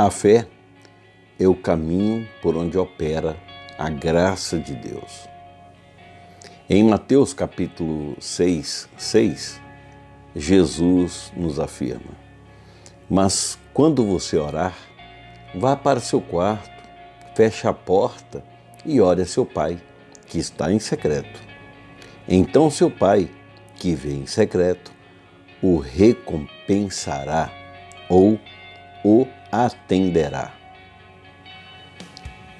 A fé é o caminho por onde opera a graça de Deus. Em Mateus capítulo 6, 6, Jesus nos afirma: Mas quando você orar, vá para seu quarto, feche a porta e ore a seu pai, que está em secreto. Então seu pai, que vê em secreto, o recompensará ou o atenderá.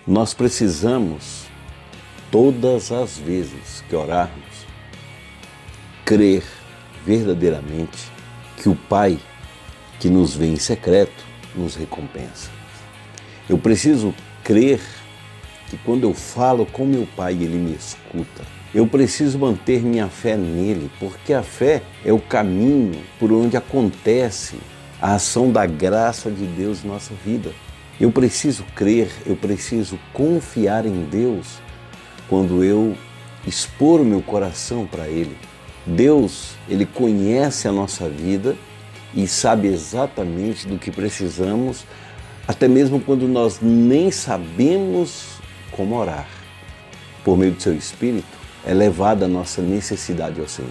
Nós precisamos, todas as vezes que orarmos, crer verdadeiramente que o Pai que nos vê em secreto nos recompensa. Eu preciso crer que quando eu falo com meu Pai, Ele me escuta. Eu preciso manter minha fé nele, porque a fé é o caminho por onde acontece a ação da graça de Deus em nossa vida. Eu preciso crer, eu preciso confiar em Deus quando eu expor o meu coração para Ele. Deus, Ele conhece a nossa vida e sabe exatamente do que precisamos, até mesmo quando nós nem sabemos como orar. Por meio do Seu Espírito, é levada a nossa necessidade ao Senhor.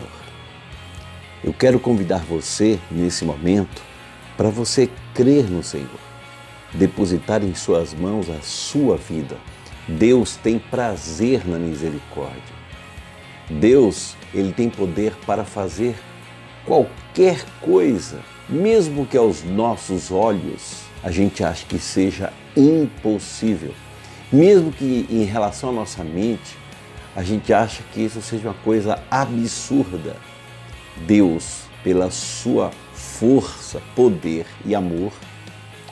Eu quero convidar você, nesse momento, para você crer no Senhor, depositar em Suas mãos a sua vida. Deus tem prazer na misericórdia. Deus, ele tem poder para fazer qualquer coisa, mesmo que aos nossos olhos a gente ache que seja impossível. Mesmo que em relação à nossa mente a gente acha que isso seja uma coisa absurda. Deus, pela sua força, poder e amor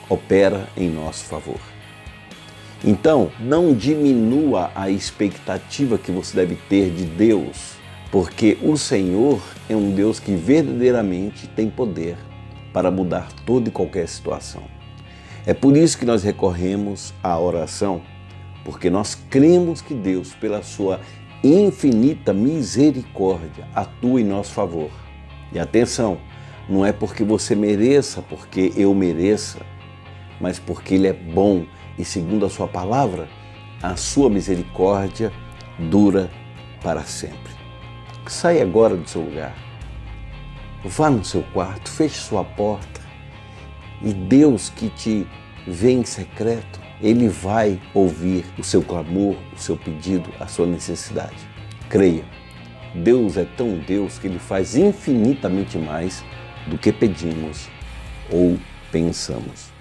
opera em nosso favor. Então, não diminua a expectativa que você deve ter de Deus, porque o Senhor é um Deus que verdadeiramente tem poder para mudar toda e qualquer situação. É por isso que nós recorremos à oração, porque nós cremos que Deus, pela sua infinita misericórdia, atua em nosso favor. E atenção, não é porque você mereça, porque eu mereça, mas porque Ele é bom e, segundo a Sua palavra, a Sua misericórdia dura para sempre. Saia agora do seu lugar, vá no seu quarto, feche sua porta e Deus que te vê em secreto, Ele vai ouvir o seu clamor, o seu pedido, a sua necessidade. Creia, Deus é tão Deus que Ele faz infinitamente mais do que pedimos ou pensamos.